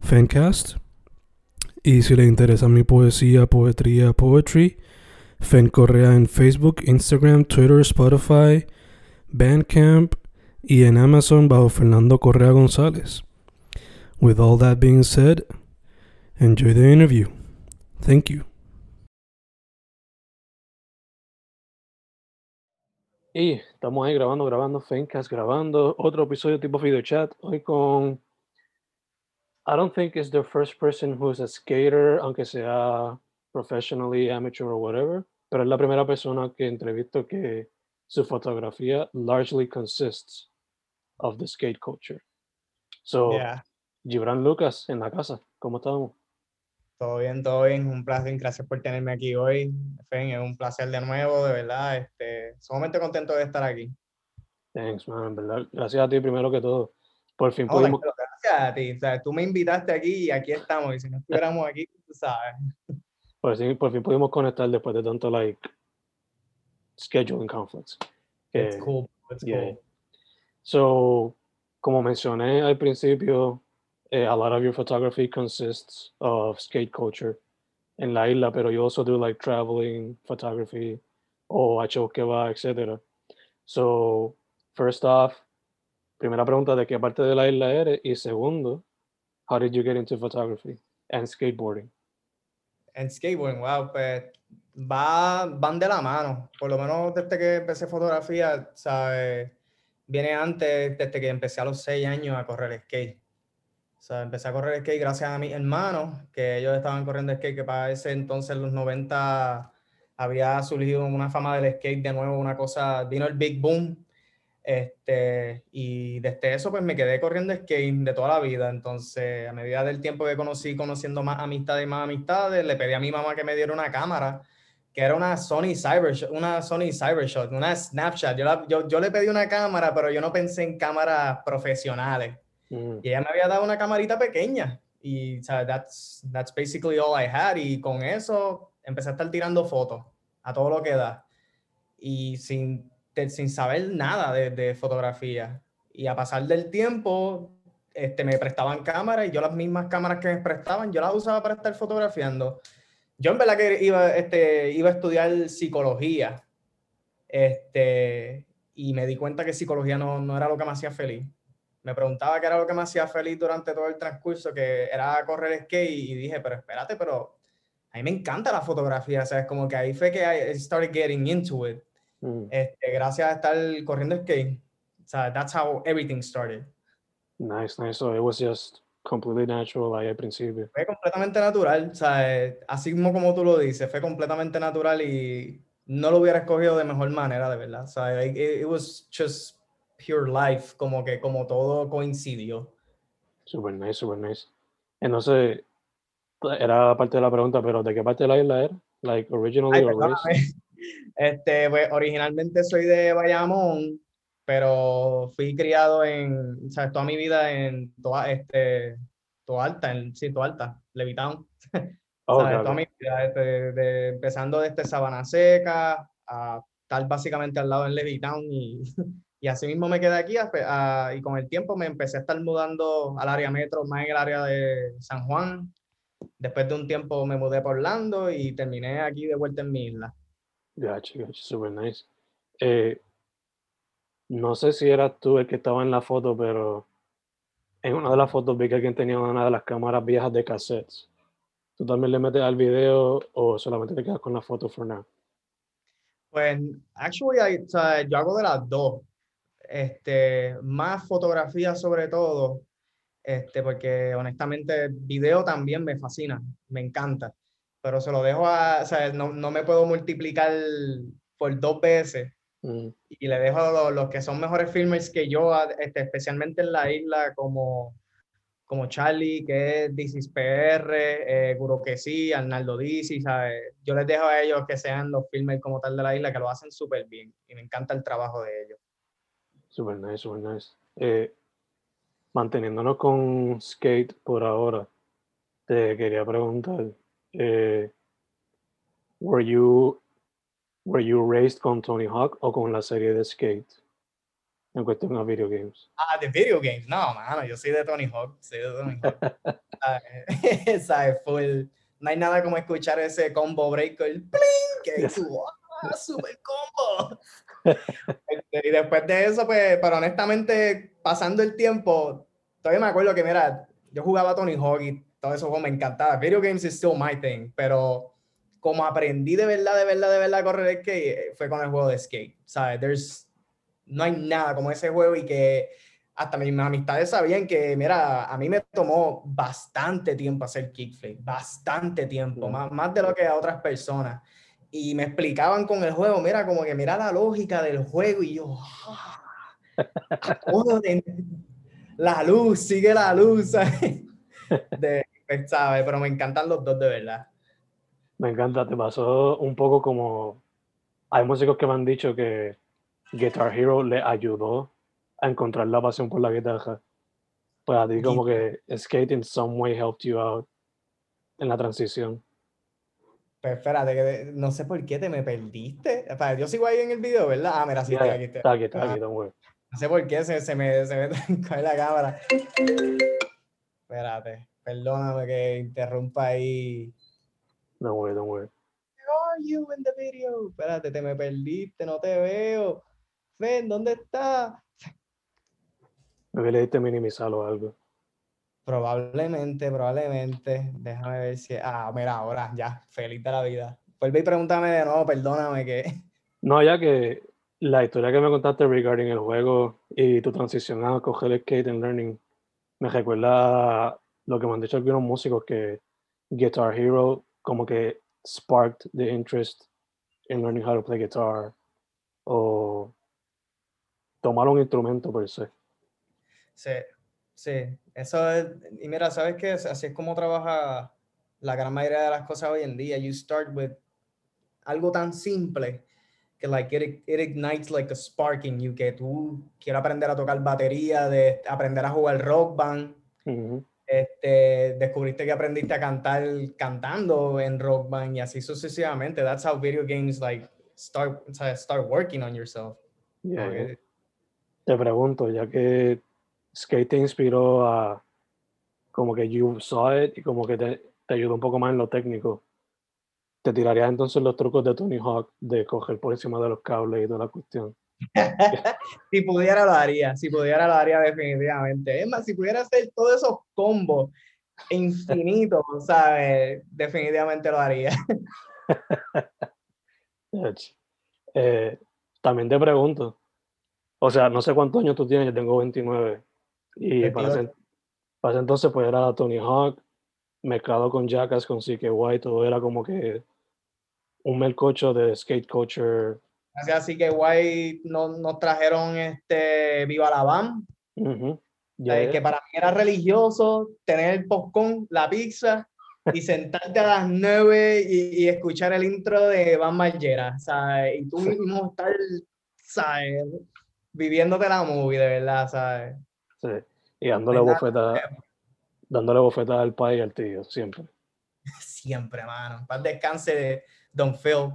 Fancast. Y si le interesa mi poesía, poetría, poetry, Fen Correa en Facebook, Instagram, Twitter, Spotify, Bandcamp y en Amazon bajo Fernando Correa González. With all that being said, enjoy the interview. Thank you. Y estamos ahí grabando, grabando, Fencast, grabando otro episodio tipo video chat. Hoy con. I don't think it's the first person who's a skater, aunque sea professionally, amateur or whatever, pero es la primera persona que entrevisto que su fotografía largely consists of the skate culture. So, Yeah. Gibran Lucas en la casa, ¿cómo estamos? Todo bien, todo bien. Un placer. Gracias por tenerme aquí hoy. Fen, es un placer de nuevo, de verdad. Este, sumamente contento de estar aquí. Thanks, man, en verdad. Gracias a ti primero que todo. Por fin No, pudimos. Gracias a ti. O sea, tú me invitaste aquí y aquí estamos. Y si no estuviéramos aquí, tú sabes. Por fin, por fin pudimos conectar después de tanto like scheduling conflicts. It's Que- cool. It's yeah. cool. So, como mencioné al principio, eh, a lot of your photography consists of skate culture en la isla, pero you also do like traveling photography o a shows que va, etc. So, first off, primera pregunta, ¿de qué parte de la isla eres? Y segundo, how did you get into photography and skateboarding? En skateboarding, wow, pues va, van de la mano. Por lo menos desde que empecé fotografía, ¿sabes? Viene antes, desde que empecé a los seis años a correr skate. O sea, empecé a correr skate gracias a mis hermanos, que ellos estaban corriendo skate, que para ese entonces, en los 90, había surgido una fama del skate de nuevo, una cosa, vino el Big Boom. Este, y desde eso, pues me quedé corriendo skate de toda la vida. Entonces, a medida del tiempo que conocí, conociendo más amistades y más amistades, le pedí a mi mamá que me diera una cámara, que era una Sony Cybershot, una Sony Cybershot, una Snapchat. Yo, la- yo, yo le pedí una cámara, pero yo no pensé en cámaras profesionales. Mm, Y ella me había dado una camarita pequeña. Y, o sea, that's, that's basically all I had. Y con eso empecé a estar tirando fotos a todo lo que da. Y sin, de- sin saber nada de, de fotografía. Y a pasar del tiempo, este, me prestaban cámaras y yo las mismas cámaras que me prestaban, yo las usaba para estar fotografiando. Yo en verdad que iba, este, iba a estudiar psicología. Este, y me di cuenta que psicología no, no era lo que me hacía feliz me preguntaba qué era lo que me hacía feliz durante todo el transcurso, que era correr skate, y dije, pero espérate, pero a mí me encanta la fotografía, ¿sabes? Como que ahí fue que I started getting into it, mm. este, gracias a estar corriendo skate. O sea, that's how everything started. Nice, nice. So it was just completely natural ahí al principio. Fue completamente natural, o sea, así mismo como tú lo dices, fue completamente natural y no lo hubiera escogido de mejor manera, de verdad. O sea, it, it was just pure life, como que como todo coincidió. Super nice, super nice. Entonces, era parte de la pregunta, pero ¿de qué parte de la isla era? Like originally Ay, or. Este, pues originalmente soy de Bayamón, pero fui criado en, o sea, toda mi vida en toda, este, Toa Alta, en, sí, Toa Alta, Levitown. Oh, okay, Toda mi vida, este, de- empezando desde Sabana Seca a estar básicamente al lado en Levitown y, y así mismo me quedé aquí a- a- y con el tiempo me empecé a estar mudando al área metro, más en el área de San Juan. Después de un tiempo me mudé por Orlando y terminé aquí de vuelta en mi isla. Gotcha, gotcha, super nice. Eh, no sé si eras tú el que estaba en la foto, pero en una de las fotos vi que alguien tenía una de las cámaras viejas de cassettes. ¿Tú también le metes al video o solamente te quedas con la foto for now? Pues, actually, I, sea, yo hago de las dos. Este, más fotografía sobre todo, este, porque honestamente video también me fascina, me encanta, pero se lo dejo a, o sea, no, no me puedo multiplicar por dos veces Mm, y le dejo a los, los que son mejores filmers que yo, este, especialmente en la isla, como, como Charlie, que es Dicis PR, eh, Guro que sí, Arnaldo Dicis, ¿sabes? Yo les dejo a ellos que sean los filmers como tal de la isla, que lo hacen súper bien y me encanta el trabajo de ellos. super nice, super nice. Eh, manteniéndonos con skate por ahora, te quería preguntar, eh, were you were you raised con Tony Hawk o con la serie de skate en cuestión a video games? Ah, de video games, no, mano, yo soy de Tony Hawk, soy de Tony Hawk. ¿Sabes? ¿Sabes? Full. No hay nada como escuchar ese combo breaker, ¡pling! que Yes. tú, ¡ah, super combo! Este, y después de eso, pues, pero honestamente, pasando el tiempo, todavía me acuerdo que, mira, yo jugaba Tony Hawk y todo eso como me encantaba. Video games is still my thing, pero como aprendí de verdad, de verdad, de verdad a correr skate, eh, fue con el juego de skate, ¿sabes? There's, no hay nada como ese juego y que hasta mis amistades sabían que, mira, a mí me tomó bastante tiempo hacer kickflip, bastante tiempo, Mm. más, más de lo que a otras personas. Y me explicaban con el juego, mira, como que mira la lógica del juego y yo, ah, todo de- la luz, sigue la luz, ¿sabes? De, ¿sabes? Pero me encantan los dos de verdad. Me encanta, te pasó un poco como hay músicos que me han dicho que Guitar Hero le ayudó a encontrar la pasión por la guitarra. Pues a ti como que skate in some way helped you out en la transición. Pues espérate, que no sé por qué te me perdiste. Espera, yo sigo ahí en el video, ¿verdad? Ah, mira, sí, ya, aquí. está aquí, está Ah. aquí, don't. No sé por qué se, se me, se me trancó la cámara. Espérate, perdóname que interrumpa ahí. Don't worry, don't worry. Where are you in the video? Espérate, te me perdiste, no te veo. Fen, ¿dónde estás? Me le diste minimizar o algo. Probablemente, probablemente. Déjame ver si. Ah, mira, ahora ya, feliz de la vida. Vuelve y pregúntame de nuevo, perdóname que. No, ya que la historia que me contaste regarding el juego y tu transición a coger el skate and learning me recuerda lo que me han dicho algunos músicos que Guitar Hero como que sparked the interest in learning how to play guitar o tomar un instrumento per se. Sí, sí. Eso es. Y mira, ¿sabes qué? Así es como trabaja la gran mayoría de las cosas hoy en día. You start with algo tan simple que like it, it ignites like a spark in you que tú quieres aprender a tocar batería, de aprender a jugar rock band. Este, descubriste que aprendiste a cantar cantando en Rock Band y así sucesivamente. That's how video games like start, start working on yourself. Yeah, Te pregunto, ya que skate te inspiró a como que you saw it y como que te, te ayudó un poco más en lo técnico, ¿te tirarías entonces los trucos de Tony Hawk de coger por encima de los cables y toda la cuestión? si pudiera lo haría, si pudiera lo haría definitivamente. Es más, si pudiera hacer todos esos combos infinitos, ¿sabes? Definitivamente lo haría. Eh, también te pregunto, o sea, no sé cuántos años tú tienes, yo tengo 29, y para ese, 28. para ese entonces pues era Tony Hawk mezclado con Jackass, con CKY, todo era como que un melcocho de skate culture. Así, así que guay, nos, nos trajeron este Viva la Bam, eh, Yeah, que para mí era religioso tener el popcorn, la pizza y sentarte a las nueve y, y escuchar el intro de Van Margera, ¿sabes? Y tú mismo estar, ¿sabes? Viviéndote la movie, de verdad, ¿sabes? sí. Y dándole Verdad, bofeta, dándole al país y al tío, siempre. Siempre, mano. Paz descanse de Don Phil.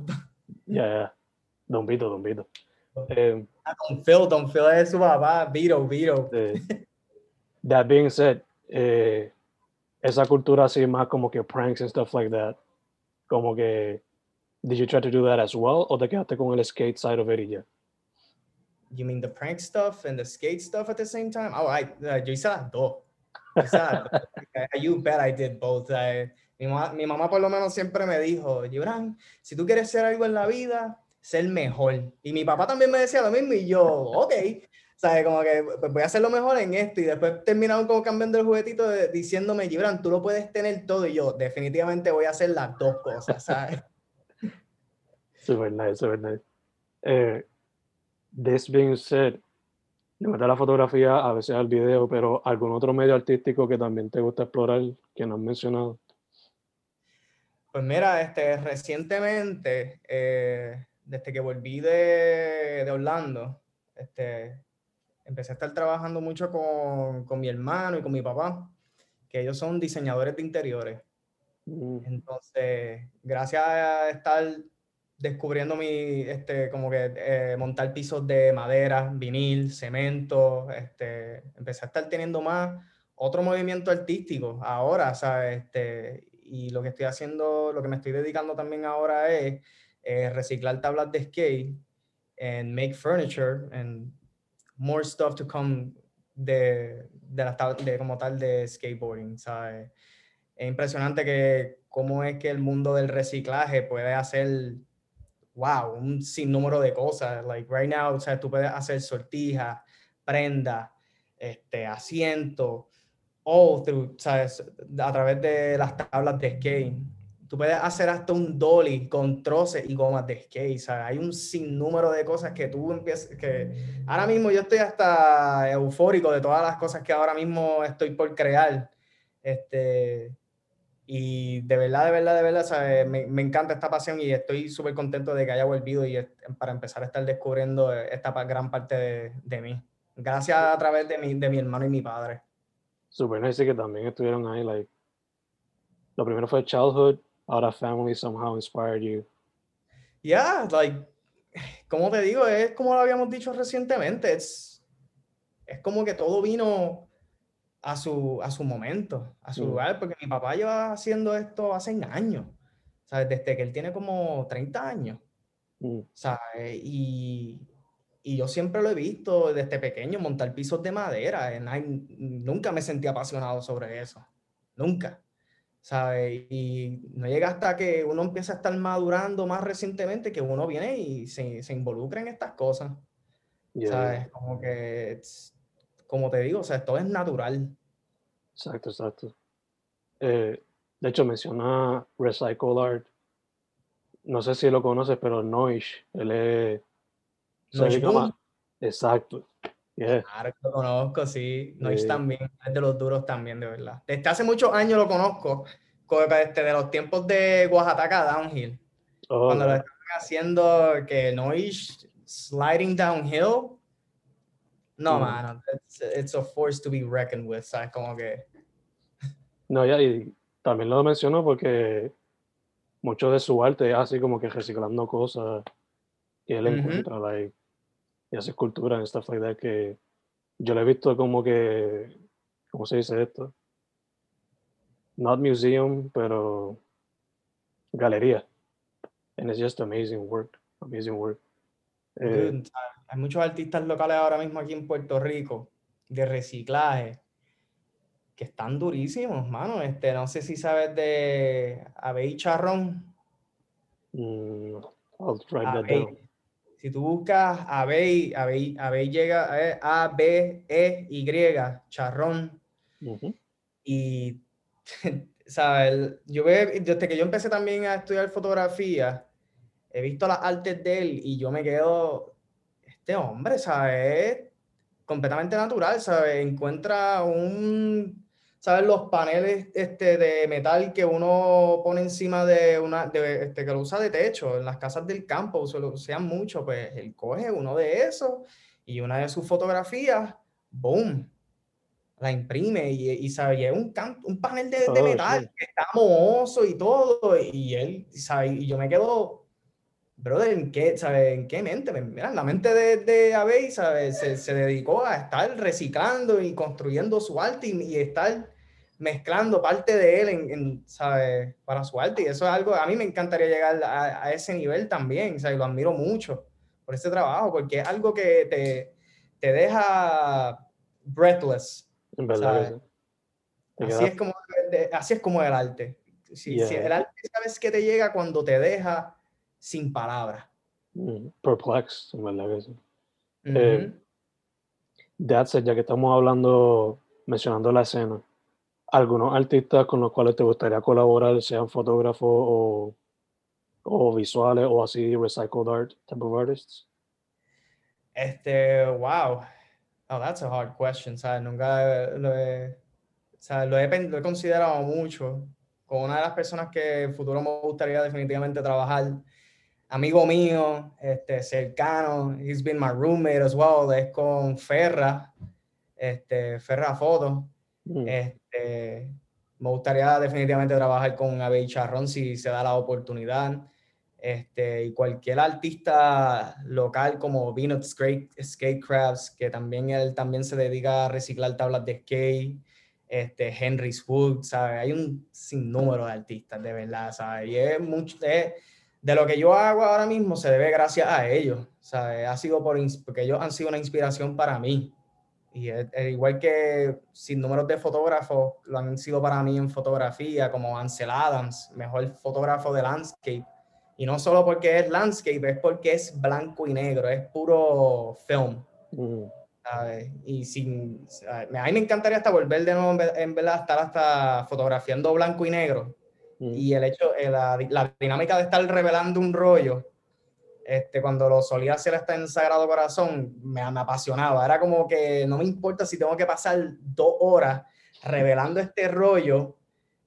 Ya, ya. Don Vito, Don Vito. Ah, Don Phil, Don Phil es su papá, Vito, Vito. that being said, eh, esa cultura así más como que pranks and stuff like that, como que, did you try to do that as well o te quedaste con el skate side of it y ya? You mean the prank stuff and the skate stuff at the same time? Oh, I, uh, yo hice las dos. You bet I did both. Mi, mamá, mi mamá por lo menos siempre me dijo, Gibran, si tú quieres ser algo en la vida, ser mejor. Y mi papá también me decía lo mismo y yo, ok. ¿Sabes? Como que pues voy a hacer lo mejor en esto y después terminaron como cambiando el juguetito diciéndome, Gibran, tú lo puedes tener todo y yo definitivamente voy a hacer las dos cosas, ¿sabes? super nice, super nice. Eh, this being said, le gusta la fotografía, a veces al video, pero algún otro medio artístico que también te gusta explorar, que no has mencionado. Pues mira, este, recientemente, eh, desde que volví de, de, Orlando, este, empecé a estar trabajando mucho con, con, mi hermano y con mi papá, que ellos son diseñadores de interiores. Mm. Entonces, gracias a estar descubriendo mi, este, como que eh, montar pisos de madera, vinil, cemento, este, empecé a estar teniendo más otro movimiento artístico ahora, ¿sabes? Este, y lo que estoy haciendo, lo que me estoy dedicando también ahora es reciclar tablas de skate and make furniture and more stuff to come de, de, las de como tal de skateboarding, ¿sabes? Es impresionante que cómo es que el mundo del reciclaje puede hacer wow, un sinnúmero de cosas. Like right now, o sea, tú puedes hacer sortijas, prenda, este, asiento, all through, ¿sabes? A través de las tablas de skate. Tú puedes hacer hasta un dolly con troces y gomas de skate, ¿sabes? Hay un sinnúmero de cosas que tú empiezas, que ahora mismo yo estoy hasta eufórico de todas las cosas que ahora mismo estoy por crear. Este, y de verdad, de verdad, de verdad, Me, me, encanta esta pasión y estoy súper contento de que haya volvido y para empezar a estar descubriendo esta gran parte de, de mí. Gracias a través de mi, de mi hermano y mi padre. Súper nice que también estuvieron ahí. Like, lo primero fue childhood, ahora family somehow inspired you. Yeah, like, como te digo, es como lo habíamos dicho recientemente, es, es como que todo vino a su, a su momento, a su mm. lugar, porque mi papá lleva haciendo esto hace años, ¿sabes? Desde que él tiene como 30 años, mm. ¿sabes? Y, y, yo siempre lo he visto desde pequeño montar pisos de madera, nunca me sentí apasionado sobre eso, nunca, ¿sabes? Y no llega hasta que uno empieza a estar madurando más recientemente que uno viene y se, se involucra en estas cosas, ¿sabes? Como que como te digo, o sea, todo es natural. Exacto, exacto. Eh, de hecho, menciona Recycle Art. No sé si lo conoces, pero Noish, él es... Exacto. Claro que lo conozco, sí. Noish también, es de los duros también, de verdad. Desde hace muchos años lo conozco, desde de los tiempos de Oaxaca Downhill. Oh, cuando lo estaban haciendo, que Noish Sliding Downhill, no, mano, it's, a force to be reckoned with, ¿sabes? Como que... No, ya, y también lo menciono porque mucho de su arte es así como que reciclando cosas y él encuentra, like, y hace esculturas y stuff like that que yo le he visto como que, ¿cómo se dice esto? Not museum, pero galería. And it's just amazing work, amazing work. Eh, hay muchos artistas locales ahora mismo aquí en Puerto Rico de reciclaje que están durísimos, mano. Este, no sé si sabes de Abey Charrón. Mm, si tú buscas Abey, Abey, Abey llega a B E Y Charrón. Y sabes, yo veo, desde que yo empecé también a estudiar fotografía, he visto las artes de él y yo me quedo este hombre, ¿sabes? Completamente natural, ¿sabes? Encuentra un, ¿sabes? Los paneles este, de metal que uno pone encima de una, de, este, que lo usa de techo en las casas del campo, se lo usan mucho, pues él coge uno de esos y una de sus fotografías, ¡boom! La imprime y, y ¿sabes? Y es un, un panel de, de oh, metal que está mohoso y todo, y él, ¿sabes? Y yo me quedo brother, ¿en qué, sabe, ¿en qué mente? Mira, la mente de, de Abey, ¿sabe? Se, se, dedicó a estar reciclando y construyendo su arte y, y estar mezclando parte de él en, para su arte. Y eso es algo, a mí me encantaría llegar a, a ese nivel también, lo admiro mucho por ese trabajo, porque es algo que te, te deja breathless. En verdad. Así es, como, así es como el arte. Si, el arte sabes que te llega cuando te deja sin palabras. Mm, perplex, en verdad que sí. Eh, ya que estamos hablando, mencionando la escena, ¿algunos artistas con los cuales te gustaría colaborar, sean fotógrafos o, o visuales o así, recycled art type of artists? Este, wow. Oh, that's a hard question. ¿sabes? Nunca lo he, lo he, considerado mucho. Con una de las personas que en futuro me gustaría definitivamente trabajar, amigo mío, este, cercano, he's been my roommate as well, es con Ferra, este, Ferra Foto. Mm. Este, me gustaría definitivamente trabajar con Abel Charrón si se da la oportunidad. Este, y cualquier artista local como Venus Skate, Skate Crafts, que también él también se dedica a reciclar tablas de skate, este, Henry Wood, ¿sabes? Hay un sinnúmero de artistas, de verdad, ¿sabes? Y es mucho, de lo que yo hago ahora mismo se debe gracias a ellos, ¿sabes? Ha sido por, porque ellos han sido una inspiración para mí. Y es, igual que sin números de fotógrafos, lo han sido para mí en fotografía, como Ansel Adams, mejor fotógrafo de landscape y no solo porque es landscape, es porque es blanco y negro, es puro film. Y sin, a mí me encantaría hasta volver de nuevo, en verdad, estar hasta fotografiando blanco y negro. Y el hecho, eh, la, la, dinámica de estar revelando un rollo, este, cuando lo solía hacer hasta en Sagrado Corazón, me, me apasionaba. Era como que no me importa si tengo que pasar dos horas revelando este rollo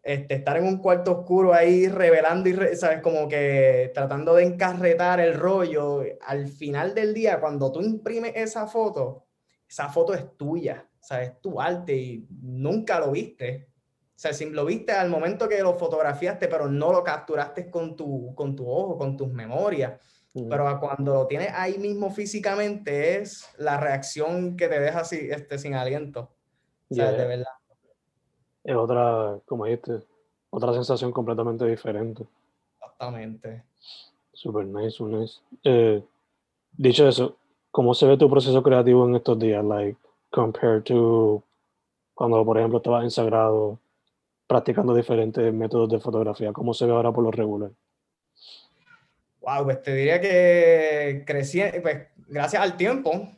este, estar en un cuarto oscuro ahí revelando y, ¿sabes? Como que tratando de encarretar el rollo. Al final del día, cuando tú imprimes esa foto, esa foto es tuya, ¿sabes? Es tu arte y nunca lo viste. O sea, si lo viste al momento que lo fotografiaste, pero no lo capturaste con tu, con tu ojo, con tus memorias. Pero cuando lo tienes ahí mismo físicamente, es la reacción que te deja así, este, sin aliento. O sea, de verdad es otra, como dijiste, otra sensación completamente diferente. Exactamente. Super nice, super nice. Eh, dicho eso, ¿cómo se ve tu proceso creativo en estos días? Like, compared to cuando, por ejemplo, estabas en Sagrado practicando diferentes métodos de fotografía. ¿Cómo se ve ahora por lo regular? Wow, pues te diría que crecí, pues gracias al tiempo,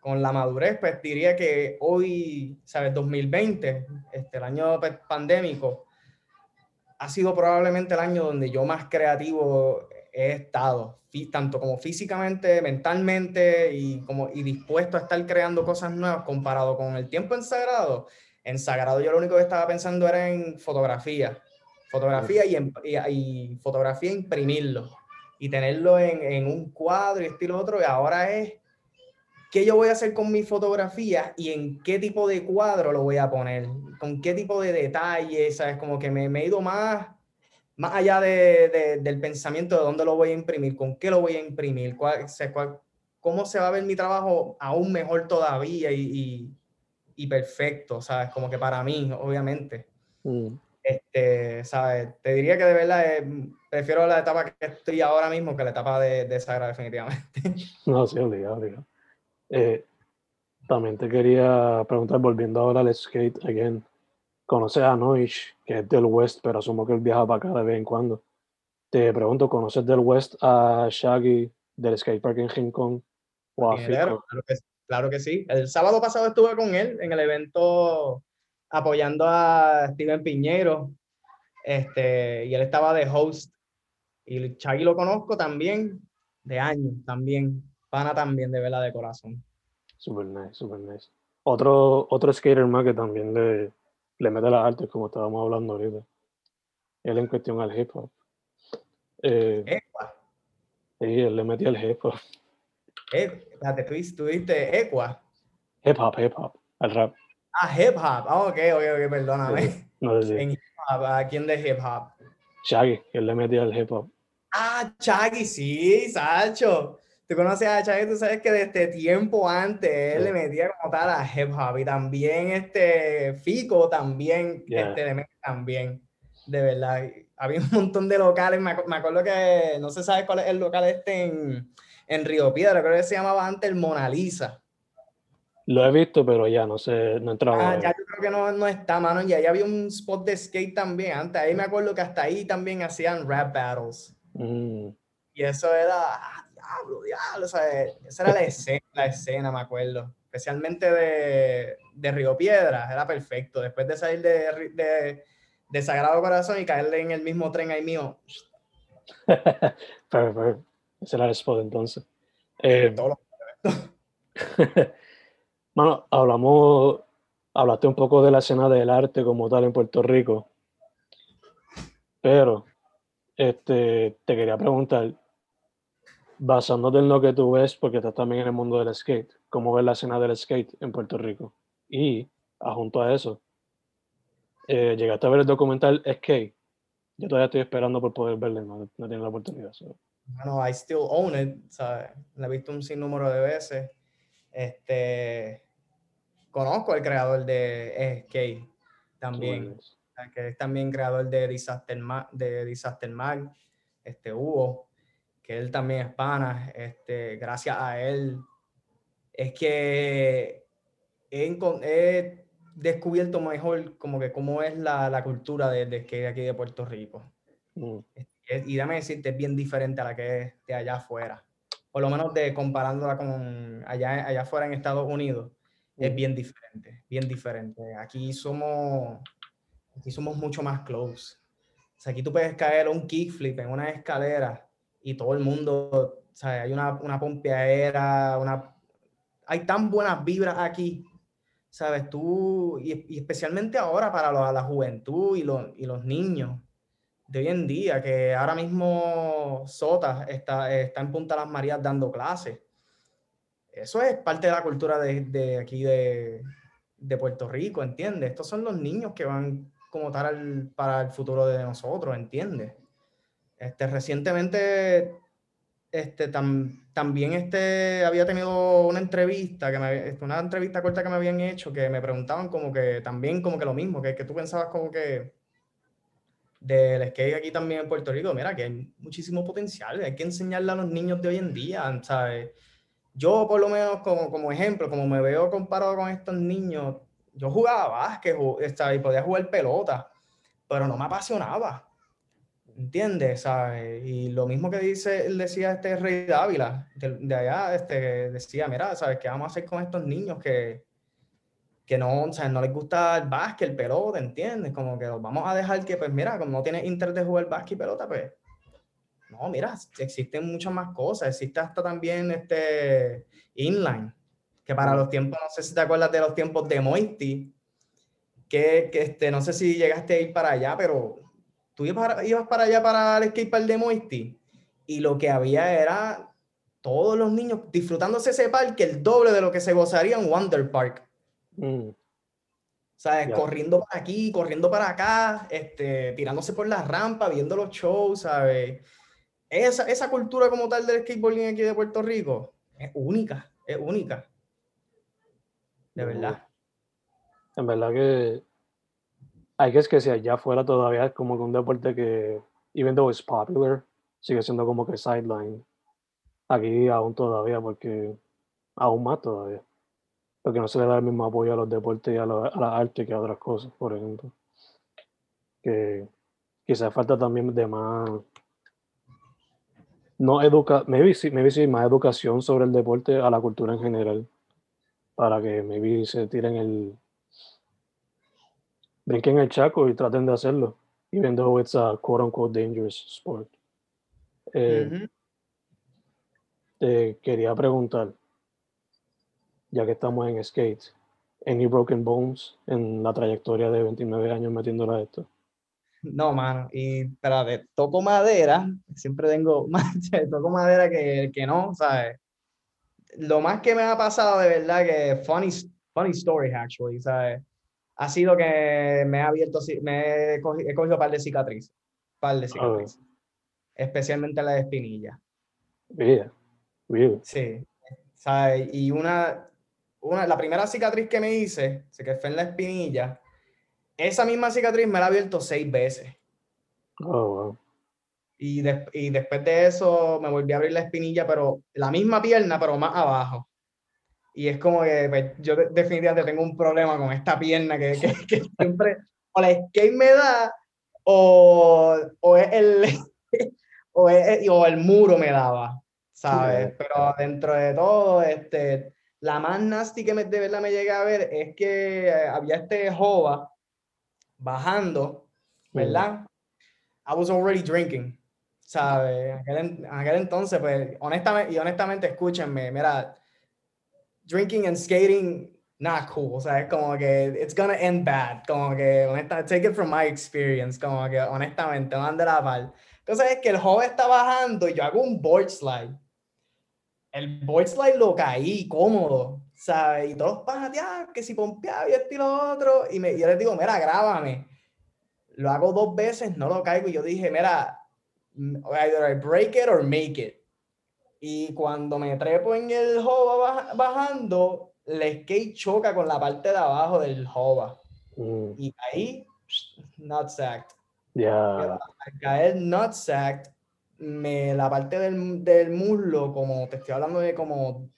con la madurez, pues diría que hoy, ¿sabes? 2020, este, el año pues, pandémico, ha sido probablemente el año donde yo más creativo he estado, tanto como físicamente, mentalmente y, como, y dispuesto a estar creando cosas nuevas comparado con el tiempo en Sagrado. En Sagrado yo lo único que estaba pensando era en fotografía, fotografía y, y, fotografía imprimirlo y tenerlo en, en un cuadro y estilo otro y ahora es qué yo voy a hacer con mi fotografía y en qué tipo de cuadro lo voy a poner, con qué tipo de detalles, ¿sabes? Como que me, he ido más, más allá de, del pensamiento de dónde lo voy a imprimir, con qué lo voy a imprimir, cuál, cómo se va a ver mi trabajo aún mejor todavía y, y, perfecto, ¿sabes? Como que para mí, obviamente. Mm. Este, ¿sabes? Te diría que de verdad eh, prefiero la etapa que estoy ahora mismo que la etapa de, de Sagra, definitivamente. No, sí, obligado, obligado. Eh, también te quería preguntar, volviendo ahora al skate again. ¿Conoces a Noish, que es del West, pero asumo que él viaja para acá de vez en cuando? Te pregunto, ¿conoces del West a Shaggy del skatepark en Rincón o a claro, que, claro que sí. El sábado pasado estuve con él en el evento apoyando a Steven Piñero. Este, y él estaba de host. Y Shaggy lo conozco también, de años también pana también de vela de corazón. Super nice, super nice. Otro, otro skater más que también le, le mete las artes, como estábamos hablando ahorita. Él en cuestión al hip hop. Eh, sí, él le metía el hip hop. Eh, espérate, tú, viste Equa. Hip hop, hip hop, al rap. Ah, hip hop. Ah, ok, ok, ok, perdóname. no sé si. En hip hop, ¿a quién de hip hop? Shaggy, él le metía el hip hop. Ah, Shaggy, sí, Sacho tú conoces a Chávez, tú sabes que desde tiempo antes él le metía como tal a hip hop y también este Fico también este, le también, de verdad. Había un montón de locales, me, acuerdo que no se sabe cuál es el local este en, en Río Piedra, creo que se llamaba antes el Mona Lisa. Lo he visto, pero ya no sé, no he entrado. Ah, ya yo creo que no, no está, mano. Y ahí había un spot de skate también. Antes, ahí me acuerdo que hasta ahí también hacían rap battles. Mm, Y eso era, ah, diablo, diablo. O sea, esa era la escena, la escena, me acuerdo. Especialmente de, de Río Piedra, era perfecto. Después de salir de, de, de Sagrado Corazón y caerle en el mismo tren ahí mío, fair. Ese era el spot entonces. Eh, todo lo- Mano, hablamos, hablaste un poco de la escena del arte como tal en Puerto Rico, pero este, te quería preguntar, basándote en lo que tú ves, porque estás también en el mundo del skate, ¿cómo ves la escena del skate en Puerto Rico? Y, junto a eso, eh, llegaste a ver el documental Skate. Yo todavía estoy esperando por poder verlo, no, no tenido la oportunidad. so. Bueno, I still own it, ¿sabes? La he visto un sinnúmero de veces. Este, conozco al creador de Skate también, Bueno, ¿sabes? que es también creador de Disaster Mag, de Disaster Mag, este Hugo, que él también es pana. Este, gracias a él es que he, he descubierto mejor como que cómo es la, la cultura de, de aquí de Puerto Rico. mm, Es- y dame decirte, es bien diferente a la que es de allá afuera. Por lo menos de comparándola con allá, allá afuera en Estados Unidos, es bien diferente, bien diferente. Aquí somos, aquí somos mucho más close. O sea, aquí tú puedes caer un kickflip en una escalera y todo el mundo, o sea, hay una, una pompeadera, una... Hay tan buenas vibras aquí, ¿sabes? Tú, y, y especialmente ahora para la, la juventud y, los y los niños de hoy en día, que ahora mismo Sota está, está en Punta Las Marías dando clases. Eso es parte de la cultura de, de aquí de, de Puerto Rico, ¿entiendes? Estos son los niños que van como tal al- para el futuro de nosotros, ¿entiendes? Este, recientemente, este, tam- también este, había tenido una entrevista, que me, este, una entrevista corta que me habían hecho, que me preguntaban como que también como que lo mismo, que, que tú pensabas como que del skate aquí también en Puerto Rico, mira que hay muchísimo potencial, hay que enseñarle a los niños de hoy en día, ¿sabes? Yo por lo menos como, como ejemplo, como me veo comparado con estos niños, yo jugaba básquet ¿sabes? y podía jugar pelota, pero no me apasionaba, ¿entiendes? ¿Sabes? Y lo mismo que dice, decía este Rey Dávila, de, de allá, este, decía, mira, ¿sabes qué vamos a hacer con estos niños que, que no, sea, no les gusta el básquet, el pelota, ¿entiendes? Como que los vamos a dejar que, pues mira, como no tienes interés de jugar básquet y pelota, pues, no, mira, existen muchas más cosas, existe hasta también este inline, que para los tiempos, no sé si te acuerdas de los tiempos de Moisty, que, que este, no sé si llegaste a ir para allá, pero tú ibas para, ibas para allá para el skatepark de Moisty, y lo que había era todos los niños disfrutándose ese parque el doble de lo que se gozaría en Wonder Park. mm, ¿sabes? Ya. Corriendo para aquí, corriendo para acá, este, tirándose por la rampa, viendo los shows, ¿sabes? Esa, esa cultura como tal del skateboarding aquí de Puerto Rico es única, es única. De verdad. En verdad que hay que es que si allá afuera todavía es como que un deporte que, even though it's popular, sigue siendo como que sideline. Aquí aún todavía, porque aún más todavía. Porque no se le da el mismo apoyo a los deportes y a la, a la arte que a otras cosas, por ejemplo. Que quizás falta también de más. No educa, maybe sí, maybe sí, más educación sobre el deporte a la cultura en general. Para que maybe se tiren el, brinquen el chaco y traten de hacerlo, even though it's a quote unquote dangerous sport. Eh, quería preguntar, ya que estamos en skate, ¿any broken bones en la trayectoria de 29 años metiéndola a esto? No, mano, y espérate, toco madera, siempre tengo, toco madera que, que no, ¿sabes? Lo más que me ha pasado de verdad que funny, funny story actually, ¿sabes? Ha sido que me ha abierto, me he cogido, he cogido un par de cicatrices, par de cicatrices, especialmente la de espinilla. Yeah, really. Sí, ¿sabes? Y una, una, la primera cicatriz que me hice, sé que fue en la espinilla, esa misma cicatriz me la ha abierto seis veces. Oh, wow. Y, des- y después de eso me volví a abrir la espinilla, pero la misma pierna, pero más abajo. Y es como que pues, yo definitivamente tengo un problema con esta pierna que, que, que siempre o la skate me da o, o es el o, es, o el muro me daba, ¿sabes? Pero dentro de todo, este, la más nasty que me, de verdad me llega a ver es que eh, había este jova bajando, ¿verdad? I was already drinking, ¿sabes? En aquel, entonces, pues, honestamente, y honestamente, escúchenme, mira, drinking and skating, not cool, o sea, es como que it's gonna end bad, como que, honestamente, take it from my experience, como que, honestamente, no ande la pal. Entonces, es que el joven está bajando y yo hago un board slide. El board slide lo caí cómodo, ¿sabes? Y todos van a que si pompeaba y esto y lo otro, y, me, yo les digo, mira, grábame lo hago dos veces, no lo caigo y yo dije, mira, either I break it or make it. Y cuando me trepo en el hoba bajando, el skate choca con la parte de abajo del hoba. Mm. Y ahí, not sacked. Yeah. Al caer not sacked, me, la parte del, del muslo, como te estoy hablando de como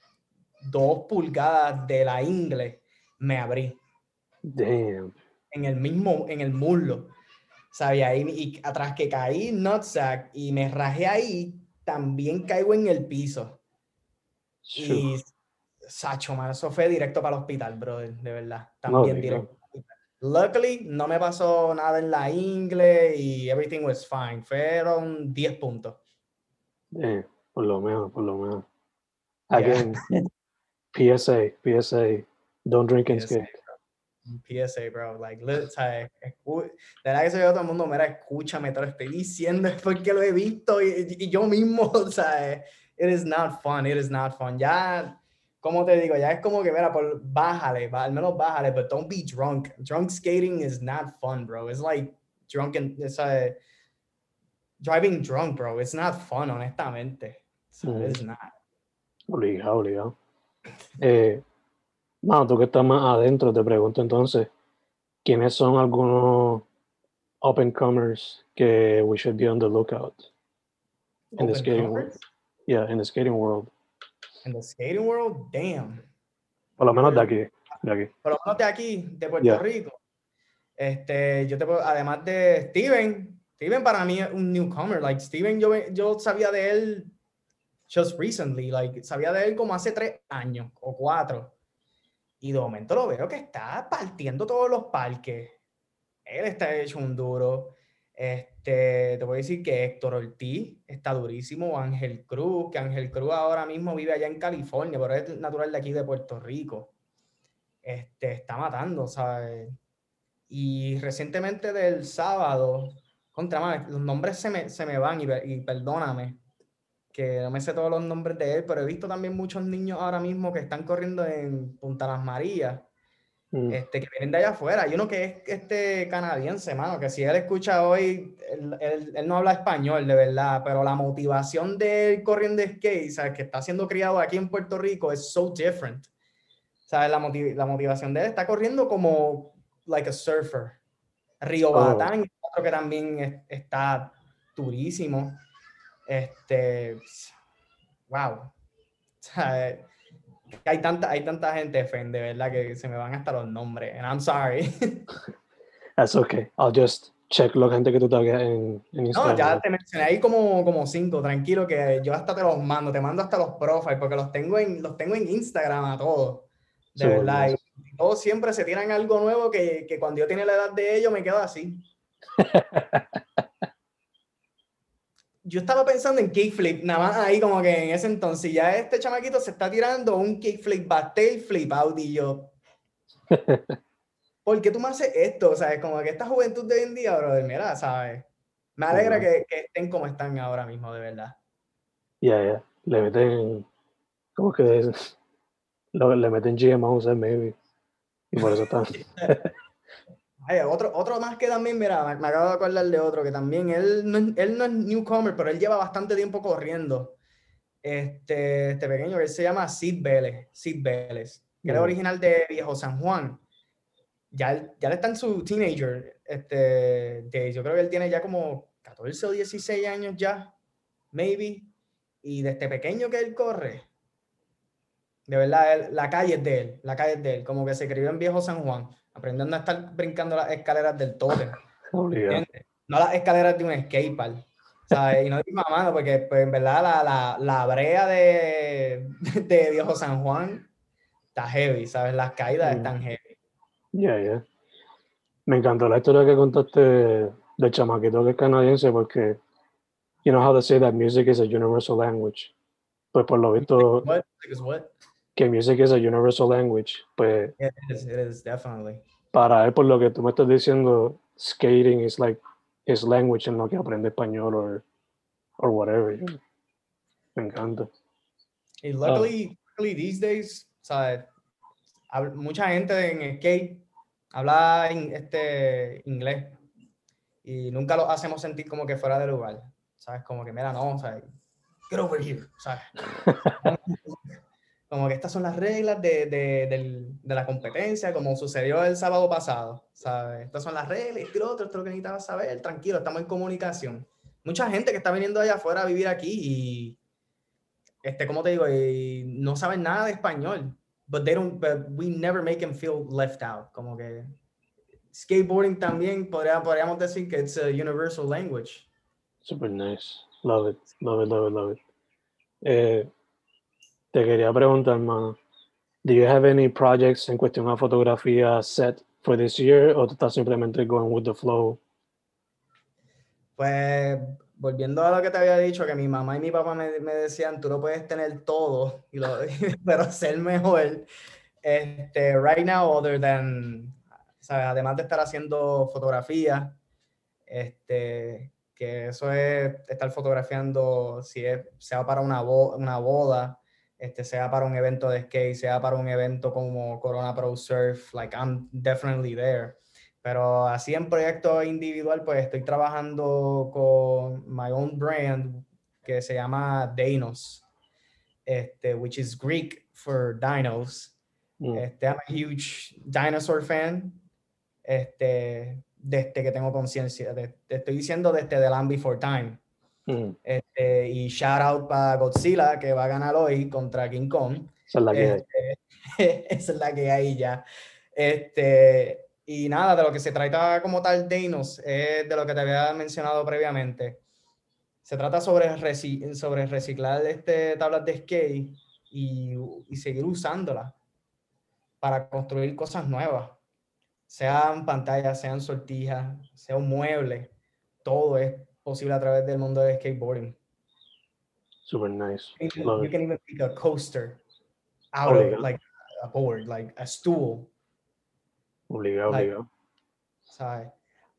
dos pulgadas de la ingle, me abrí. Damn. En el mismo, en el muslo. ¿sabes? y atrás que caí, nutsack, y me rajé ahí, también caigo en el piso. Y, Sacho, man, eso fue directo para el hospital, brother, de verdad. También directo. Luckily, no me pasó nada en la ingle y everything was fine. Fueron 10 puntos. Eh, por lo menos, por lo menos. Again, PSA, PSA, don't drink and skate. PSA, bro. Like, ¿sabes? De verdad que soy todo el mundo, mira, escúchame, te lo estoy diciendo, es porque lo he visto y, y yo mismo, ¿sabes? It is not fun, it is not fun. Ya, como te digo, ya es como que, mira, por, bájale, al menos bájale, but don't be drunk. Drunk skating is not fun, bro. It's like drunken, it's a, driving drunk, bro. It's not fun, honestamente. So mm. It's not. Obligado, obligado. Eh, tú que estás más adentro, te pregunto entonces, ¿quiénes son algunos and comers que we should be on the lookout in the skating world? Yeah, in the skating world. In the skating world, damn. Por lo menos de aquí, de aquí. Por lo menos de aquí, de Puerto Rico. Este, yo te puedo, además de Steven, Steven para mí es un newcomer. Like Steven, yo, yo sabía de él just recently, like sabía de él como hace tres años o cuatro y de momento lo veo que está partiendo todos los parques. Él está hecho un duro. Este, te voy a decir que Héctor Ortiz está durísimo. Ángel Cruz, que Ángel Cruz ahora mismo vive allá en California, pero es natural de aquí de Puerto Rico. Este, está matando, ¿sabes? Y recientemente del sábado, contra los nombres se me, se me van y, y perdóname, que no me sé todos los nombres de él, pero he visto también muchos niños ahora mismo que están corriendo en Punta Las Marías, mm. este, que vienen de allá afuera. Hay uno que es este canadiense, mano, que si él escucha hoy, él, él, no habla español, de verdad, pero la motivación de él corriendo de skate, ¿sabes? que está siendo criado aquí en Puerto Rico, es so different. ¿Sabes? La, la motivación de él está corriendo como like a surfer. Río oh. Batán, otro que también está durísimo. Este, wow. hay tanta, hay tanta gente fan, de verdad, que se me van hasta los nombres. And I'm sorry. That's okay. I'll just check la gente que tú te en, en Instagram. No, ya te mencioné ahí como, como cinco, tranquilo, que yo hasta te los mando, te mando hasta los profiles, porque los tengo en, los tengo en Instagram a todos. De verdad. Y todos siempre se tiran algo nuevo que, que cuando yo tenía la edad de ellos me quedo así. yo estaba pensando en kickflip, nada más ahí como que en ese entonces, ya este chamaquito se está tirando un kickflip, backtail flip out y yo, ¿por qué tú me haces esto? O sea, es como que esta juventud de hoy en día, brother, mira, ¿sabes? Me alegra que, que, estén como están ahora mismo, de verdad. Ya, ya, le meten, ¿cómo que es? Le meten GMO, maybe. Y por eso están... otro, otro más que también, mira, me, acabo de acordar de otro que también, él no, él no es newcomer, pero él lleva bastante tiempo corriendo. Este, este pequeño, él se llama Sid Vélez, Sid Vélez, que era original de Viejo San Juan. Ya, ya está en su teenager, este, de, yo creo que él tiene ya como 14 o 16 años ya, maybe. Y desde pequeño que él corre, De verdad, él- la calle es de él, la calle es de él, como que se crió en Viejo San Juan, aprendiendo a estar brincando las escaleras del. ¿entiendes? No las escaleras de un skatepark, ¿sabes? Y no estoy mamando, porque pues, en verdad la, la, la brea de, de Viejo San Juan está heavy, ¿sabes? Las caídas Mm. están heavy. Yeah, yeah. Me encantó la historia que contaste del chamaquito que es canadiense porque you know how they say that music is a universal language. Pues por lo visto What? Because what? Que music is a universal language, pues It is, it is definitely. para él por lo que tú me estás diciendo skating is like his language en lo que aprende español or or whatever. Me encanta. Y luckily, luckily these days, ¿sabes? Mucha gente en skate habla in- este, inglés y nunca lo hacemos sentir como que fuera de lugar, ¿sabes? Como que, mira, no, ¿sabes? Get over here, ¿sabes? como que estas son las reglas de, de, del- de la competencia, como sucedió el sábado pasado, ¿sabes? Estas son las reglas, esto y lo otro, esto es lo que necesitabas saber, tranquilo, estamos en comunicación. Mucha gente que está viniendo allá afuera a vivir aquí y este, como te digo, y no saben nada de español. But they don't, but we never make them feel left out. Como que skateboarding también podría, podríamos decir que it's a universal language. Super nice. Love it, love it, love it, love it. Eh, te quería preguntar, hermano, do you have any projects en cuestión a fotografía set for this year o estás simplemente going with the flow? Pues volviendo a lo que te había dicho, que mi mamá y mi papá me, me decían, tú no puedes tener todo, y lo- pero ser mejor. Este, right now, other than, ¿sabes? además de estar haciendo fotografía, este, que eso es estar fotografiando, si es, sea para una boda, este, sea para un evento de skate, sea para un evento como Corona Pro Surf, like I'm definitely there. Pero así en proyecto individual, pues estoy trabajando con my own brand que se llama Danos, este, which is Greek for dinos. Mm, Este, I'm a huge dinosaur fan. Este, desde que tengo conciencia. de- Te estoy diciendo desde The Land Before Time. Este, y shout out para Godzilla que va a ganar hoy contra King Kong. esa es la que hay. Este, esa es la que hay ya. Este, y nada, de lo que se trata como tal Danos es de lo que te había mencionado previamente. Se trata sobre, reci- sobre reciclar este, tablas de skate y, y seguir usándolas para construir cosas nuevas. Sean pantallas, sean sortijas, sea un mueble, todo es posible a través del mundo del skateboarding. Super nice. You can even make a coaster out Oh, of like a board, like a stool. Obligado, like- obligado. ¿sabes?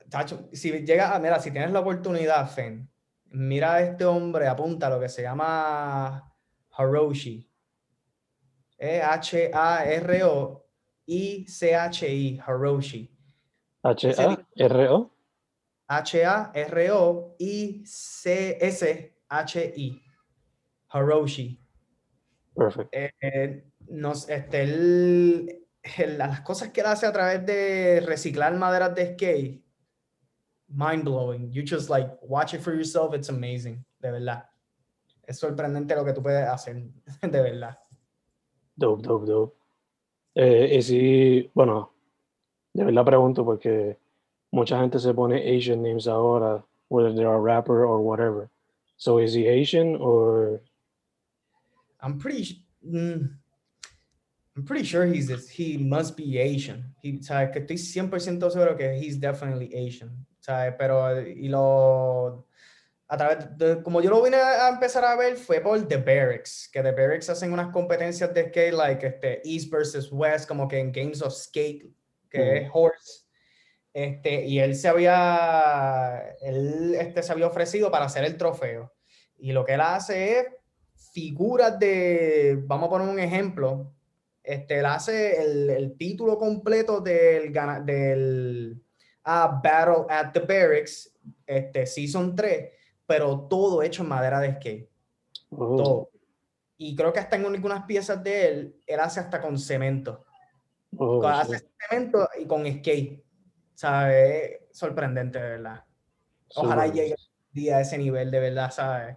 Tacho, si llega a, mira, si tienes la oportunidad, Fen, mira a este hombre, apunta lo que se llama Haroshi. H-A-R-O-I-C-H-I, Haroshi. H-A-R-O. H-A-R-O-I-C-S-H-I. Haroshi. Perfect. eh, eh, nos, este, él- él- las cosas que él hace a través de reciclar maderas de skate, mind blowing. You just like watch it for yourself, it's amazing, de verdad. Es sorprendente lo que tú puedes hacer, de verdad. Dope, dope, dope. Eh, y si, bueno, de verdad pregunto porque mucha gente se pone Asian names ahora, whether they're a rapper or whatever. So is he Asian or I'm pretty, mm, I'm pretty sure he's this- he must be Asian. He, ¿sabes? Que estoy 100% seguro que he's definitely Asian. ¿sabes? Pero, y lo, a través de, como yo lo vine a empezar a ver fue por The Barracks, que The Barracks hacen unas competencias de skate, like este, East versus West, como que en Games of Skate, que Mm. es Horse. Este, y él se había, él este, se había ofrecido para hacer el trofeo. Y lo que él hace es figuras de, vamos a poner un ejemplo, este, él hace el, el título completo del, del ah, Battle at the Barracks, este, Season 3, pero todo hecho en madera de skate, Oh, todo. Y creo que hasta en algunas piezas de él, él hace hasta con cemento. oh, hace cemento y con skate. ¿Sabes? Sorprendente, de verdad. Ojalá Super llegue un día a ese nivel, de verdad, ¿sabes?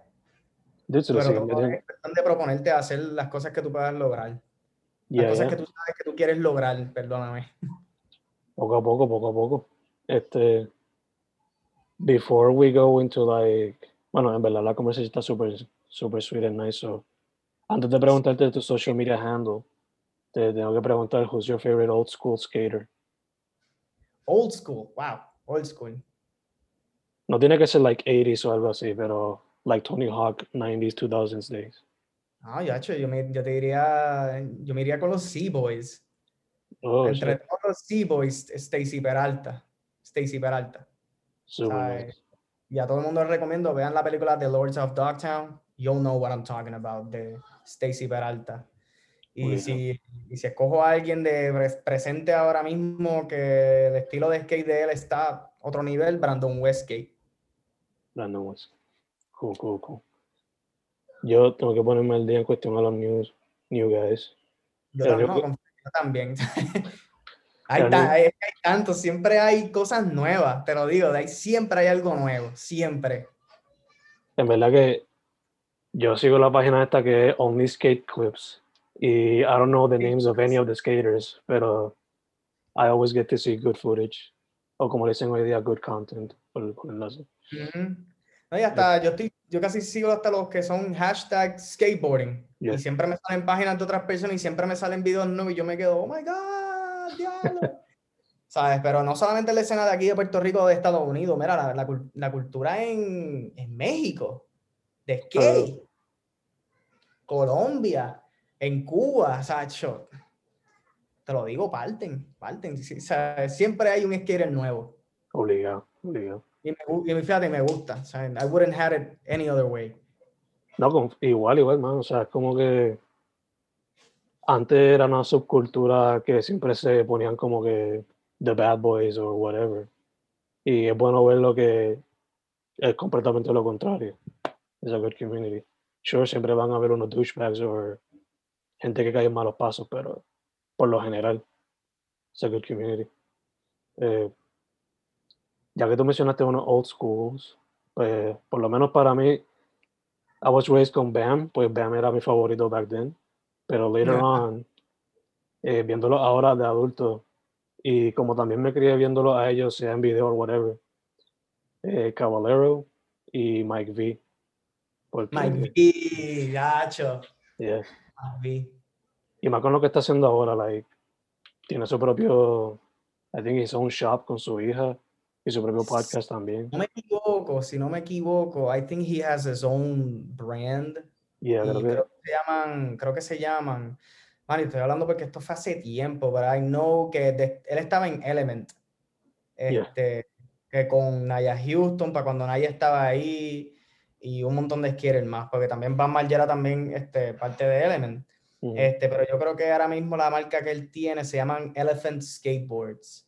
Pero todo metiendo- es cuestión de proponerte a hacer las cosas que tú puedas lograr. Las cosas que tú sabes que tú quieres lograr, perdóname. Poco a poco, poco a poco. Este, before we go into like, bueno, en verdad la conversación está súper, súper sweet and nice. So, antes de preguntarte de tu social media handle, te tengo que preguntar, who's your favorite old school skater? Old school, wow, old school. No tiene que ser like 80s o algo así, pero like Tony Hawk 90s, 2000s days. Ah, ya, yo, me, yo te diría, yo me iría con los Sea Boys. Oh, Entre todos los Sea Boys, Stacy Peralta. Stacy Peralta. Y a todo el mundo les recomiendo, vean la película The Lords of Dogtown. You'll know what I'm talking about, de Stacy Peralta. Y si, y si escojo a alguien de presente ahora mismo que el estilo de skate de él está otro nivel, Brandon Westgate. Brandon Westgate. Cool, cool, cool. Yo tengo que ponerme el día en cuestión a los news, new guys. Yo, también. hay, hay, tanto, siempre hay cosas nuevas, te lo digo, de ahí siempre hay algo nuevo, siempre. En verdad que yo sigo la página esta que es Only Skate Clips y I don't know the names of any of the skaters, pero I always get to see good footage o como le dicen hoy día, good content. Por, por no, y hasta yo estoy yo casi sigo hasta los que son hashtag skateboarding. Y siempre me salen páginas de otras personas y siempre me salen videos nuevos y yo me quedo, oh my God, diablo. ¿Sabes? Pero no solamente la escena de aquí de Puerto Rico o de Estados Unidos, mira, la, la, la cultura en, en, México, de skate, Colombia, en Cuba, ¿sabes? te lo digo, parten, parten. Siempre hay un skater nuevo. Obligado, obligado. Y, me, y fíjate, me gusta. O sea, I wouldn't have it any other way. No, igual, igual, man. O sea, es como que antes era una subcultura que siempre se ponían como que the bad boys o whatever. Y es bueno ver lo que es completamente lo contrario. Es a good community. Sure, siempre van a haber unos douchebags o gente que cae en malos pasos, pero por lo general, good community. Eh, ya que tú mencionaste unos old schools, pues por lo menos para mí, I was raised con Bam, pues Bam era mi favorito back then, pero later on, eh, viéndolo ahora de adulto, y como también me crié viéndolo a ellos, sea en video o whatever, eh, Caballero y Mike V. Mike V, gacho. Yeah. Y más con lo que está haciendo ahora, like, tiene su propio, I think his own shop con su hija y su propio podcast también. No me equivoco, si no me equivoco, I think he has his own brand. Yeah, creo, que... se llaman, creo que se llaman. Man, estoy hablando porque esto fue hace tiempo, pero I know que él estaba en Element. Este, que con Naya Houston, para cuando Naya estaba ahí, y un montón de skaters más, porque también Van Margera también este, parte de Element. este, pero yo creo que ahora mismo la marca que él tiene se llaman Elephant Skateboards.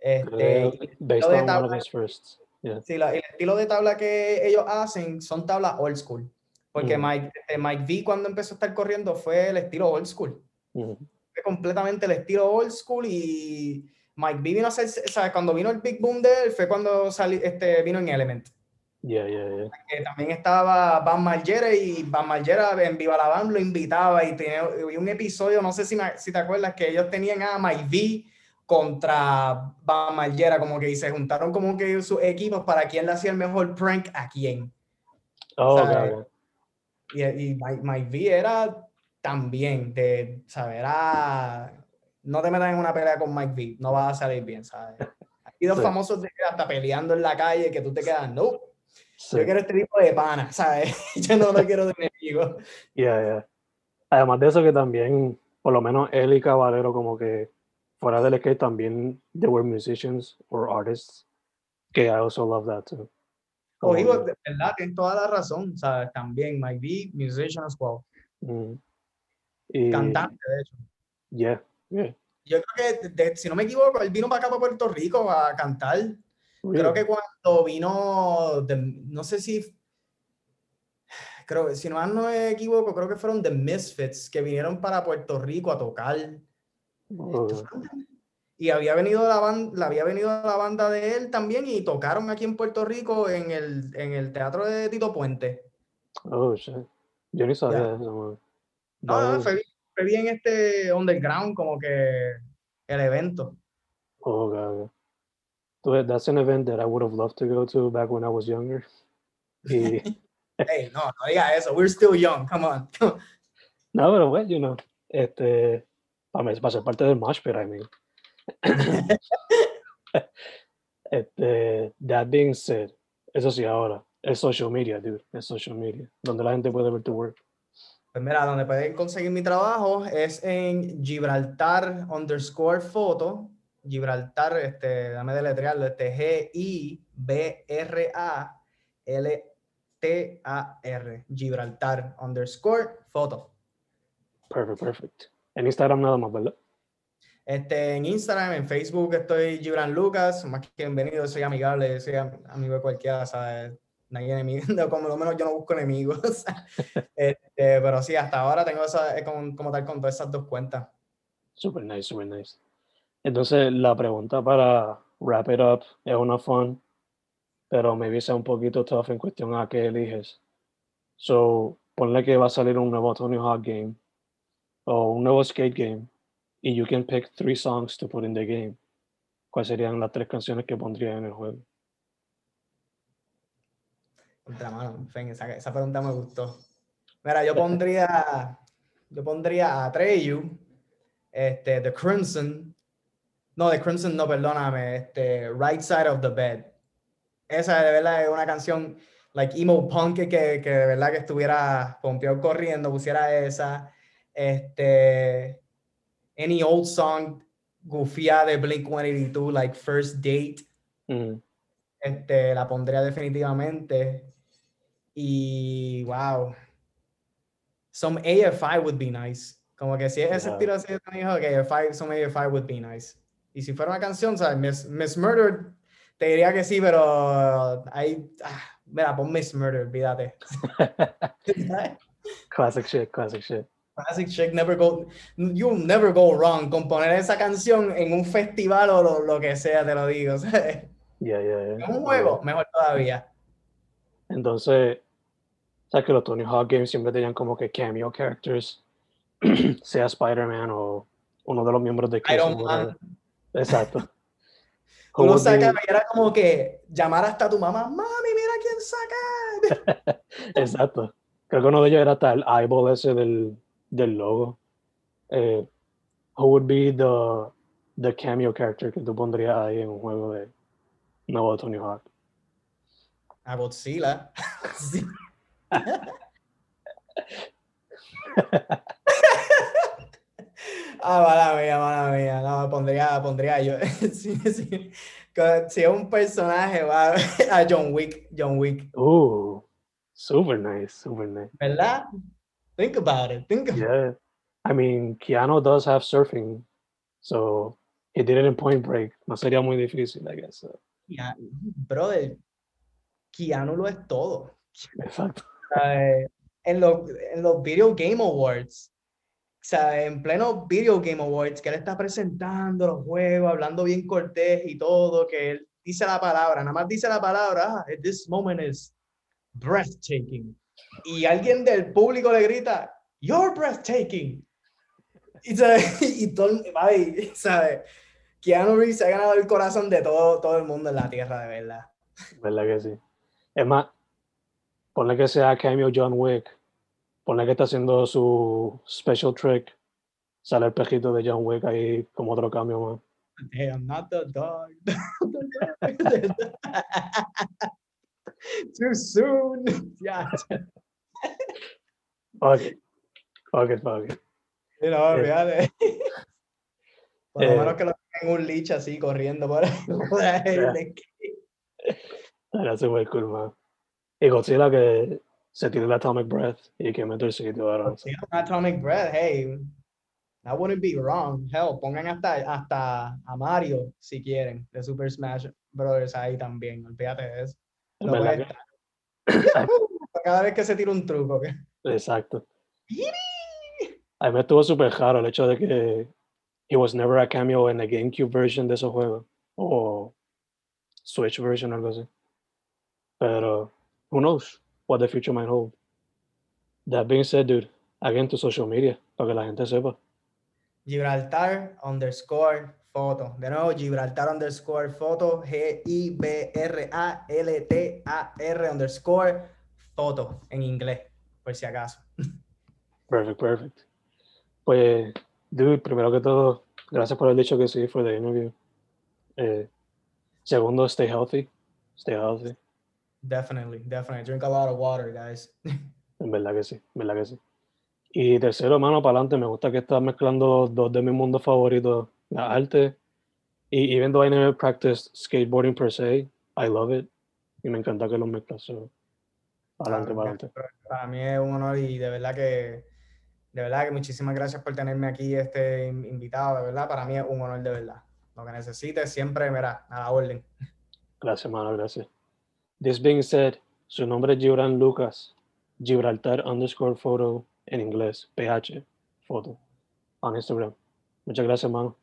Este, el, estilo de tabla, sí, el estilo de tabla que ellos hacen son tablas old school. Porque Mike, este, Mike V cuando empezó a estar corriendo fue el estilo old school. Fue completamente el estilo old school y Mike V vino a hacer, ¿sabes? Cuando vino el Big Boom de él fue cuendo salió, este, vino en Element. Yeah, yeah, yeah. Que también estaba Van Margera y Van Margera en Viva la Band lo invitaba y tenía un episodio, no sé si, si te acuerdas, que ellos tenían a Mike V contra Bam como que se juntaron como que sus equipos para quién le hacía el mejor prank a quién. Oh, Y, y Mike, V era también de, ¿sabes? Era, no te metas en una pelea con Mike V, no vas a salir bien, ¿sabes? Hay dos famosos de hasta peleando en la calle que tú te quedas, no, yo quiero este tipo de pana, ¿sabes? yo no lo quiero de enemigo. Yeah, yeah. Además de eso que también, por lo menos él y Caballero como que fuera del skate también there were musicians or artists que I also love that too. Oh, digo, de verdad, tienes toda la razón, ¿sabes? También, might be musician as well. Mm. Y, Cantante, de hecho. Yeah, yeah. Yo creo que, si no me equivoco, él vino para acá, para Puerto Rico, a cantar. Creo que cuando vino, no sé si, creo, si no me equivoco, creo que fueron The Misfits que vinieron para Puerto Rico a tocar. Y había venido la banda, había venido la banda de él también y tocaron aquí en Puerto Rico en el, en el teatro de Tito Puente. Oh, shit. Yo ni sabía eso, No, fue, fue bien este underground, como que el evento. Oh, God. That's an event that I would have loved to go to back when I was younger. Hey, no, no diga eso. We're still young. Come on. no, pero bueno, you know, este, para, para ser parte del mosh pit, I mean. este, that being said, eso sí, ahora, es social media, dude, es social media, donde la gente puede ver tu work. Pues mira, donde pueden conseguir mi trabajo es en Gibraltar underscore foto. Gibraltar, este, dame deletrearlo, este G-I-B-R-A-L-T-A-R. Gibraltar underscore foto. Perfect, perfect. En Instagram nada más, ¿verdad? Este, en Instagram, en Facebook estoy Gibran Lucas, más que bienvenido, soy amigable, soy am- amigo de cualquiera, ¿sabes? No hay enemigos, no, como lo menos yo no busco enemigos. este, pero sí, hasta ahora tengo esa, como, como tal con todas esas dos cuentas. Super nice, super nice. Entonces, la pregunta para wrap it up es una fun, pero maybe sea un poquito tough en cuestión a qué eliges. So, ponle que va a salir un nuevo Tony Hawk game o un nuevo skate game y you can pick three songs to put in the game. ¿Cuáles serían las tres canciones que pondrías en el juego? Contra mano, Fen, esa, esa pregunta me gustó. Mira, yo pondría, yo pondría a Treyu, este, The Crimson, no, The Crimson no, perdóname, este, Right Side of the Bed. Esa de verdad es una canción, like emo punk, que, que de verdad que estuviera pompeado corriendo, pusiera esa, este, any old song, gufía de Blink-182, like First Date, Mm, este, la pondría definitivamente. Y wow. Some AFI would be nice. Como que si es ese estilo así de Tony Hawk, AFI, some AFI would be nice. Y si fuera una canción, ¿sabes? Miss, Miss Murder, te diría que sí, pero ahí, ah, mira, pon Miss Murder, olvídate. classic shit, classic shit. Classic Chick never go, you'll never go wrong con poner esa canción en un festival o lo, lo que sea, te lo digo. ¿sabes? Yeah, yeah, yeah. En un juego, mejor todavía. Entonces, sabes que los Tony Hawk games siempre tenían como que cameo characters, sea Spider-Man o uno de los miembros de Iron Man. Exacto. Sacabas y era como que llamar hasta tu mamá, mami, mira quién saca. Exacto. Creo que uno de ellos era hasta el eyeball ese del, del logo. Eh, who would be the, the cameo character que tú pondrías ahí en un juego de nuevo Tony Hawk? A Godzilla. Sí. Ah, mala mía, mala mía. No, pondría, pondría yo. sí, sí. Que Si es un personaje, va a John Wick, John Wick. Ooh, super nice, super nice. ¿Verdad? Think about it. Think about it. Yeah. I mean, Keanu does have surfing, so he did it in Point Break. No sería muy difícil, I guess. so. Ya, Brother, Keanu lo es todo. Exacto. ¿sabes? en, los, en los Video Game Awards, ¿sabes? en pleno Video Game Awards, que él está presentando los juegos, hablando bien cortés y todo, que él dice la palabra, nada más dice la palabra, ah, this moment is breathtaking. Y alguien del público le grita, you're breathtaking. Y, ¿sabes? y todo, ay, ¿sabes? Keanu Reeves ha ganado el corazón de todo, todo el mundo en la tierra, de verdad. ¿Verdad que sí? Es más, ponle que sea cameo John Wick, ponle que está haciendo su special trick, sale el pejito de John Wick ahí como otro cambio más. Hey, I'm not the dog. Too soon. Ya. Fuck it. Fuck it, fuck it. Sí, no, Eh. Por lo eh, menos que lo tengan un lich así corriendo por ahí. Era super cool, man. Y Godzilla que se tire el Atomic Breath y que mete el sitio ahora. Si es un Atomic Breath, hey, that wouldn't be wrong. Hell, pongan hasta, hasta a Mario si quieren, de Super Smash Brothers ahí también. Olvídate de eso. Lo Cada vez que se tira un truco. Exacto. A mí me estuvo súper raro el hecho de que he was never a cameo en la GameCube version de esos juegos o Switch version algo así. Pero who knows what the future might hold. That being said, dude, again to social media. para que la gente sepa. Gibraltar underscore foto. De nuevo, Gibraltar underscore foto. G-I-B-R-A-L-T-A-R underscore foto en inglés, por si acaso. Perfect, perfect. Pues, dude, primero que todo, gracias por haber dicho que sí for the interview. Eh, segundo, stay healthy. Stay healthy. Definitely, definitely. Drink a lot of water, guys. En verdad que sí, en verdad que sí. Y tercero, mano, para adelante, me gusta que estás mezclando dos de mis mundos favoritos, la arte. Y even though I never practiced skateboarding per se, I love it. Y me encanta que los mezclas. So, adelante, para adelante. Para mí es un honor y de verdad que, de verdad que muchísimas gracias por tenerme aquí este in- invitado, de verdad. Para mí es un honor de verdad. Lo que necesites siempre, mira, a la orden. Gracias, mano, gracias. This being said, su nombre es Gibran Lucas, Gibraltar underscore photo en inglés, PH, foto, on Instagram. Muchas gracias, mano.